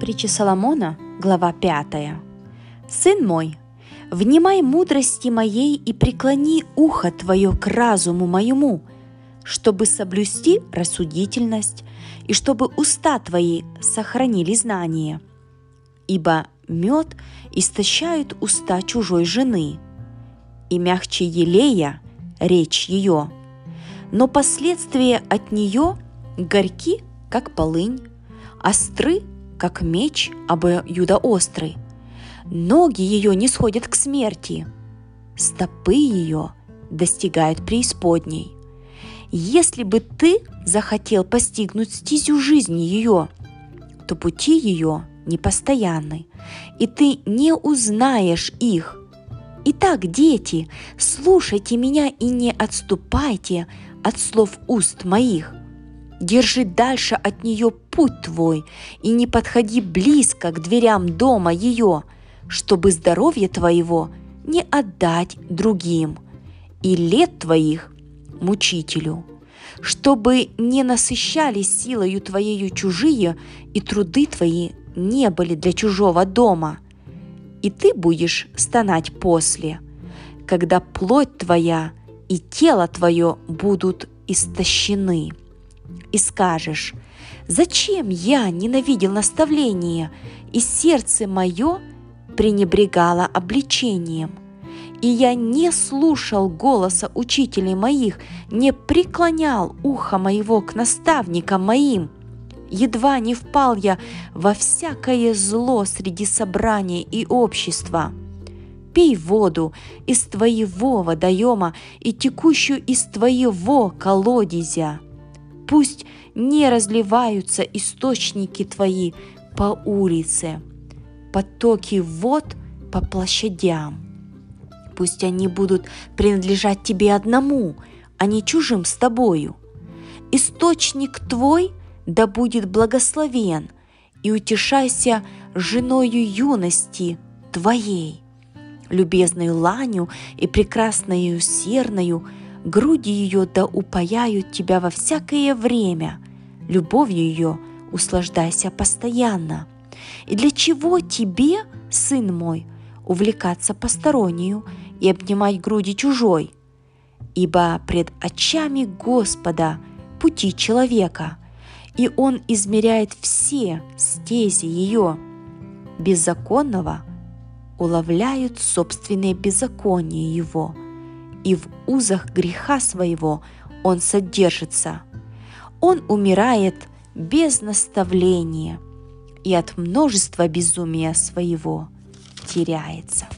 Притча Соломона, глава 5. «Сын мой, внимай мудрости моей и преклони ухо твое к разуму моему, чтобы соблюсти рассудительность и чтобы уста твои сохранили знание. Ибо мед истощают уста чужой жены, и мягче елея речь ее, но последствия от нее горьки, как полынь, остры, как меч обоюдоострый. Ноги ее не сходят к смерти, стопы ее достигают преисподней. Если бы ты захотел постигнуть стезю жизни ее, то пути ее непостоянны, и ты не узнаешь их. Итак, дети, слушайте меня и не отступайте от слов уст моих – Держи дальше от нее путь твой и не подходи близко к дверям дома ее, чтобы здоровье твоего не отдать другим и лет твоих мучителю, чтобы не насыщались силою твоею чужие и труды твои не были для чужого дома. И ты будешь стонать после, когда плоть твоя и тело твое будут истощены и скажешь, «Зачем я ненавидел наставление, и сердце мое пренебрегало обличением?» И я не слушал голоса учителей моих, не преклонял ухо моего к наставникам моим. Едва не впал я во всякое зло среди собрания и общества. Пей воду из твоего водоема и текущую из твоего колодезя – Пусть не разливаются источники твои по улице, потоки вод по площадям. Пусть они будут принадлежать тебе одному, а не чужим с тобою. Источник твой да будет благословен, и утешайся женою юности твоей, любезною ланью и прекрасною серною – груди ее да упаяют тебя во всякое время, любовью ее услаждайся постоянно. И для чего тебе, сын мой, увлекаться постороннюю и обнимать груди чужой? Ибо пред очами Господа пути человека, и Он измеряет все стези ее. Беззаконного уловляют собственные беззакония его – и в узах греха своего он содержится. Он умирает без наставления и от множества безумия своего теряется.